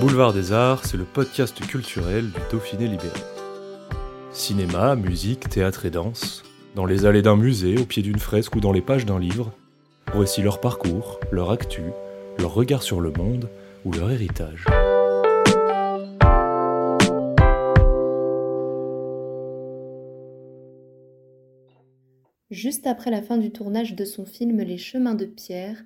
Boulevard des Arts, c'est le podcast culturel du Dauphiné libéré. Cinéma, musique, théâtre et danse, dans les allées d'un musée, au pied d'une fresque ou dans les pages d'un livre, voici leur parcours, leur actu, leur regard sur le monde ou leur héritage. Juste après la fin du tournage de son film Les chemins de pierre,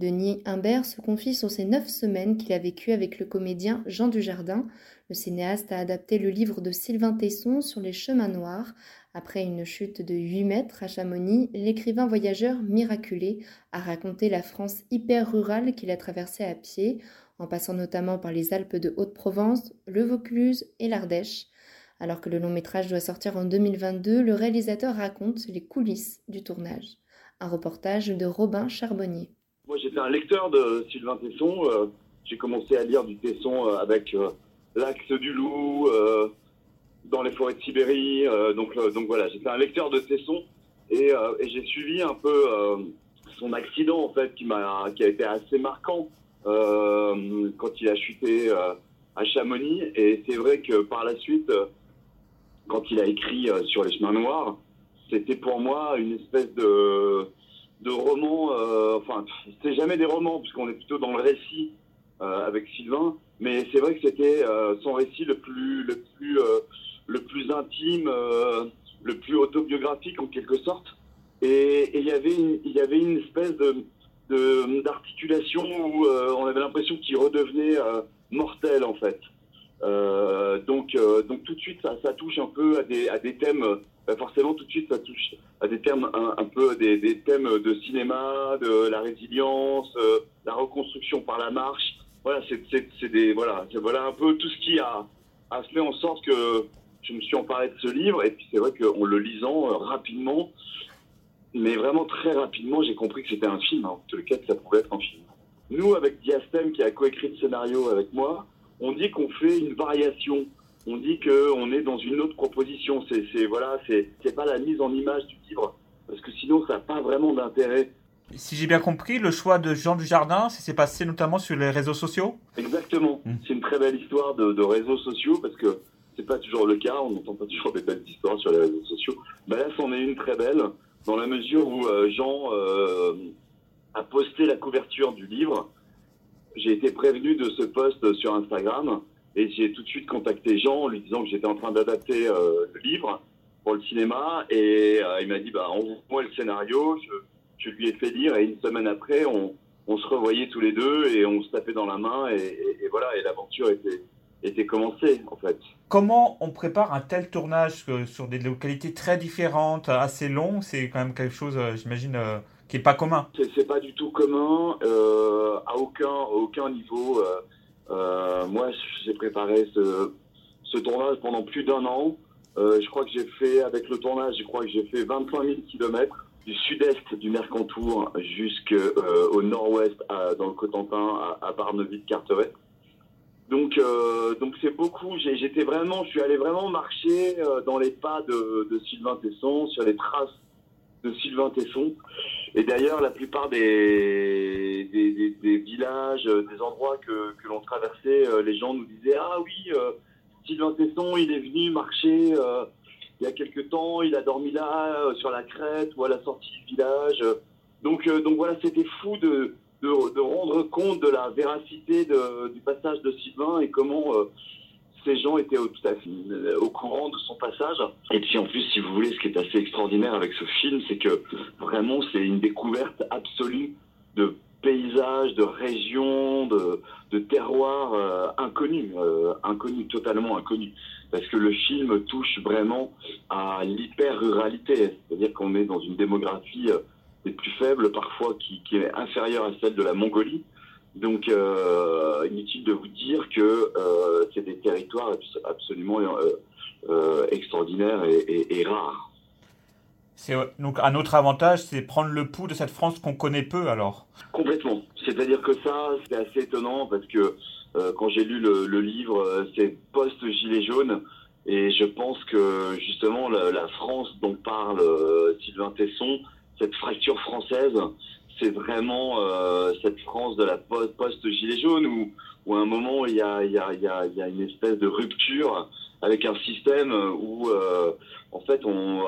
Denis Imbert se confie sur ces neuf semaines qu'il a vécues avec le comédien Jean Dujardin. Le cinéaste a adapté le livre de Sylvain Tesson sur les chemins noirs. Après une chute de 8 mètres à Chamonix, l'écrivain voyageur miraculé a raconté la France hyper rurale qu'il a traversée à pied, en passant notamment par les Alpes de Haute-Provence, le Vaucluse et l'Ardèche. Alors que le long métrage doit sortir en 2022, le réalisateur raconte les coulisses du tournage. Un reportage de Robin Charbonnier. Moi, j'étais un lecteur de Sylvain Tesson. Euh, j'ai commencé à lire du Tesson euh, avec euh, l'Axe du Loup, dans les forêts de Sibérie. donc, voilà, j'étais un lecteur de Tesson et, j'ai suivi un peu son accident en fait, qui m'a, qui a été assez marquant quand il a chuté à Chamonix. Et c'est vrai que par la suite quand il a écrit sur les chemins noirs, c'était pour moi une espèce de, de roman. Euh, enfin, c'est jamais des romans, puisqu'on est plutôt dans le récit euh, avec Sylvain. Mais c'est vrai que c'était son récit le plus, le plus, le plus intime, le plus autobiographique en quelque sorte. Et il y avait il y avait une espèce de d'articulation où on avait l'impression qu'il redevenait mortel en fait. Euh, donc, euh, donc tout de suite, ça, ça, touche un peu à des, à des thèmes. Euh, forcément, tout de suite, ça touche à des thèmes un, peu des, thèmes de cinéma, de la résilience, la reconstruction par la marche. Voilà, c'est des voilà, voilà un peu tout ce qui a, a fait en sorte que je me suis emparé de ce livre. Et puis c'est vrai qu'en le lisant rapidement, mais vraiment très rapidement, j'ai compris que c'était un film. Hein. En tout cas, que ça pouvait être un film. Nous, avec Diastème, qui a coécrit le scénario avec moi, on dit qu'on fait une variation. On dit qu'on est dans une autre proposition. C'est voilà, c'est pas la mise en image du livre parce que sinon ça n'a pas vraiment d'intérêt. Si j'ai bien compris, le choix de Jean Dujardin, ça s'est passé notamment sur les réseaux sociaux? Exactement. Hmm. C'est une très belle histoire de, réseaux sociaux parce que c'est pas toujours le cas. On n'entend pas toujours des belles histoires sur les réseaux sociaux. Mais là, c'en est une très belle dans la mesure où euh, Jean euh, a posté la couverture du livre j'ai été prévenu de ce post sur Instagram et j'ai tout de suite contacté Jean en lui disant que j'étais en train d'adapter euh, le livre pour le cinéma et euh, il m'a dit bah envoie-moi le scénario, je, je, lui ai fait lire et une semaine après on, on, se revoyait tous les deux et on se tapait dans la main et, et, voilà et l'aventure était était commencée en fait. Comment on prépare un tel tournage? Sur des localités très différentes, assez long C'est quand même quelque chose, euh, j'imagine qui est pas commun. C'est pas du tout commun à aucun aucun niveau. Euh, euh, moi, j'ai préparé ce, tournage pendant plus d'un an. je crois que j'ai fait avec le tournage, je crois que j'ai fait 25 000 kilomètres du sud-est du Mercantour jusqu'au nord-ouest dans le Cotentin à, Barneville-Carteret. Donc, donc c'est beaucoup. J'étais vraiment, je suis allé vraiment marcher dans les pas de Sylvain Tesson, sur les traces de Sylvain Tesson. Et d'ailleurs, la plupart des, des, villages, euh, des endroits que, que l'on traversait, euh, les gens nous disaient Ah oui, euh, Sylvain Tesson, il est venu marcher il y a quelque temps, il a dormi là, sur la crête ou à la sortie du village. Donc, donc voilà, c'était fou de, de, de, rendre compte de la véracité du passage de Sylvain et comment ces gens étaient au, tout à fait euh, au courant de son passage. Et puis en plus, si vous voulez, ce qui est assez extraordinaire avec ce film, c'est que vraiment c'est une découverte absolue de paysages, de régions, de, terroirs euh, inconnus, euh, inconnus, totalement inconnus. Parce que le film touche vraiment à l'hyper-ruralité, c'est-à-dire qu'on est dans une démographie des plus faibles, parfois qui, est inférieure à celle de la Mongolie. Donc, euh, inutile de vous dire que euh, c'est des territoires absolument euh, extraordinaires et, et, et rares. C'est donc un autre avantage, c'est prendre le pouls de cette France qu'on connaît peu alors. Complètement. C'est-à-dire que ça, c'est assez étonnant parce que quand j'ai lu le, le livre, c'est post-gilet jaune. Et je pense que justement la, la France dont parle Sylvain Tesson, cette fracture française, c'est vraiment euh, cette France de la post-gilet jaune où, où à un moment il y a, une espèce de rupture avec un système où euh, en fait on,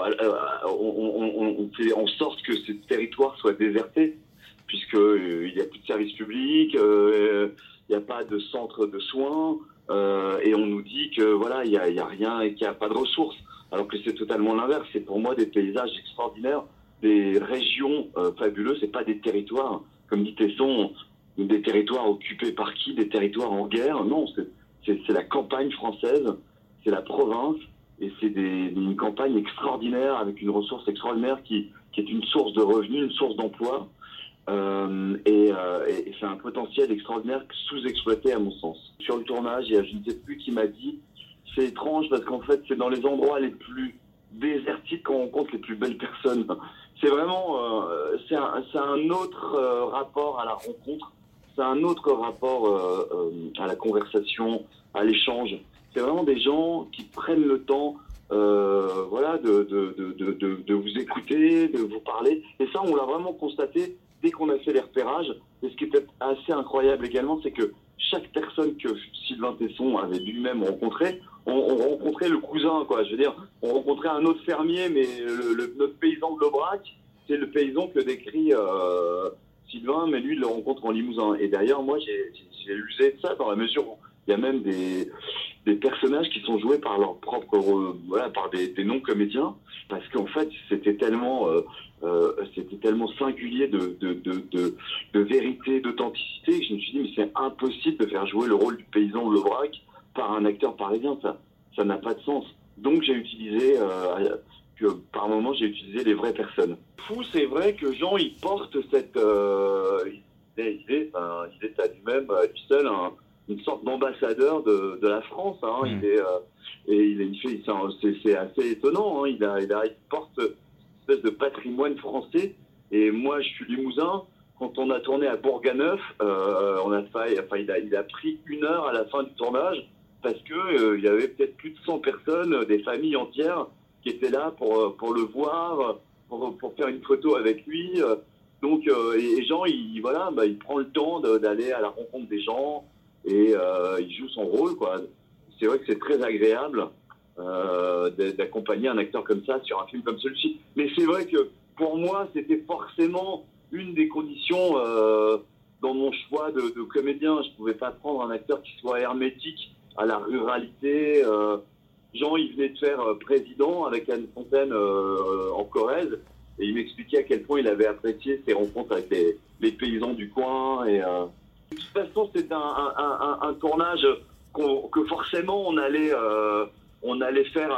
on, fait en sorte que ce territoire soit déserté puisque euh, il n'y a plus de services publics, euh, il n'y a pas de centre de soins euh, et on nous dit que voilà il y a, il y a rien et qu'il n'y a pas de ressources alors que c'est totalement l'inverse. C'est pour moi des paysages extraordinaires, des régions euh, fabuleuses, c'est pas des territoires comme dit Tesson, des territoires occupés par qui, des territoires en guerre. Non, c'est la campagne française c'est la province et c'est une campagne extraordinaire avec une ressource extraordinaire qui, est une source de revenus, une source d'emploi. Euh, et, euh, et c'est un potentiel extraordinaire sous-exploité à mon sens. Sur le tournage, il y a je ne sais plus qui m'a dit, c'est étrange parce qu'en fait c'est dans les endroits les plus désertiques qu'on rencontre les plus belles personnes. C'est vraiment, euh, c'est un, autre euh, rapport à la rencontre, c'est un autre rapport euh, à la conversation, à l'échange c'est vraiment des gens qui prennent le temps voilà, de, vous écouter, de vous parler. Et ça, on l'a vraiment constaté dès qu'on a fait les repérages. Et ce qui était assez incroyable également, c'est que chaque personne que Sylvain Tesson avait lui-même rencontré, on, on, rencontrait le cousin, quoi. Je veux dire, on rencontrait un autre fermier, mais le, le, notre paysan de l'Aubrac, c'est le paysan que décrit euh, Sylvain, mais lui, il le rencontre en Limousin. Et d'ailleurs, moi, j'ai usé de ça dans la mesure où il y a même des, des personnages qui sont joués par leur propre, voilà, par des, des non-comédiens, parce qu'en fait, c'était tellement, euh, euh, c'était tellement singulier de, de, de, de, de vérité, d'authenticité, que je me suis dit, mais c'est impossible de faire jouer le rôle du paysan de Lebrac par un acteur parisien, ça, ça n'a pas de sens. Donc j'ai utilisé, euh, que par moment, j'ai utilisé les vraies personnes. Fou, c'est vrai que Jean, il porte cette, euh, il est, il est, enfin, il est à lui-même, à lui seul, un une sorte d'ambassadeur de, de, la France. Hein. Mmh. Il est, euh, et il, il fait, c'est assez étonnant. Hein. Il, a, il, a, il porte une espèce de patrimoine français. Et moi, je suis limousin. Quand on a tourné à Bourganeuf, euh, on a fait, enfin, il a, il a pris une heure à la fin du tournage parce que euh, il y avait peut-être plus de 100 personnes, des familles entières, qui étaient là pour, pour le voir, pour, faire une photo avec lui. Donc, euh, et, Jean, il, voilà, bah, il prend le temps d'aller à la rencontre des gens, et euh, il joue son rôle. C'est vrai que c'est très agréable euh, d'accompagner un acteur comme ça sur un film comme celui-ci. Mais c'est vrai que pour moi, c'était forcément une des conditions euh, dans mon choix de, comédien. Je pouvais pas prendre un acteur qui soit hermétique à la ruralité. Euh, Jean, il venait de faire euh, président avec Anne Fontaine euh, en Corrèze et il m'expliquait à quel point il avait apprécié ses rencontres avec les, les paysans du coin et euh, de toute façon, c'est un, un, un, un, tournage qu que forcément on allait, euh, on allait faire.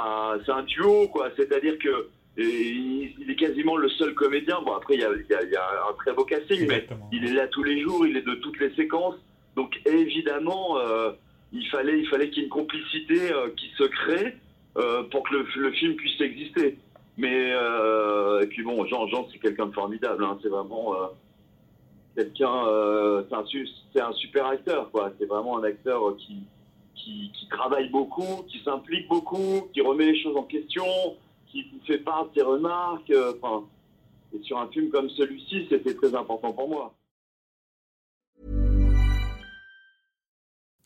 C'est un duo, quoi. C'est-à-dire que il, il, est quasiment le seul comédien. Bon, après, il y a, il y a, il y a un très beau casting, mais il est là tous les jours, il est de toutes les séquences. Donc, évidemment, euh, il fallait, il fallait qu'il y ait une complicité euh, qui se crée euh, pour que le, le, film puisse exister. Mais euh, et puis bon, Jean, Jean, c'est quelqu'un de formidable. Hein, c'est vraiment quelqu'un, c'est un, un, super acteur, quoi. C'est vraiment un acteur qui, qui, travaille beaucoup, qui s'implique beaucoup, qui remet les choses en question, qui fait part de ses remarques. Euh, et sur un film comme celui-ci, c'était très important pour moi.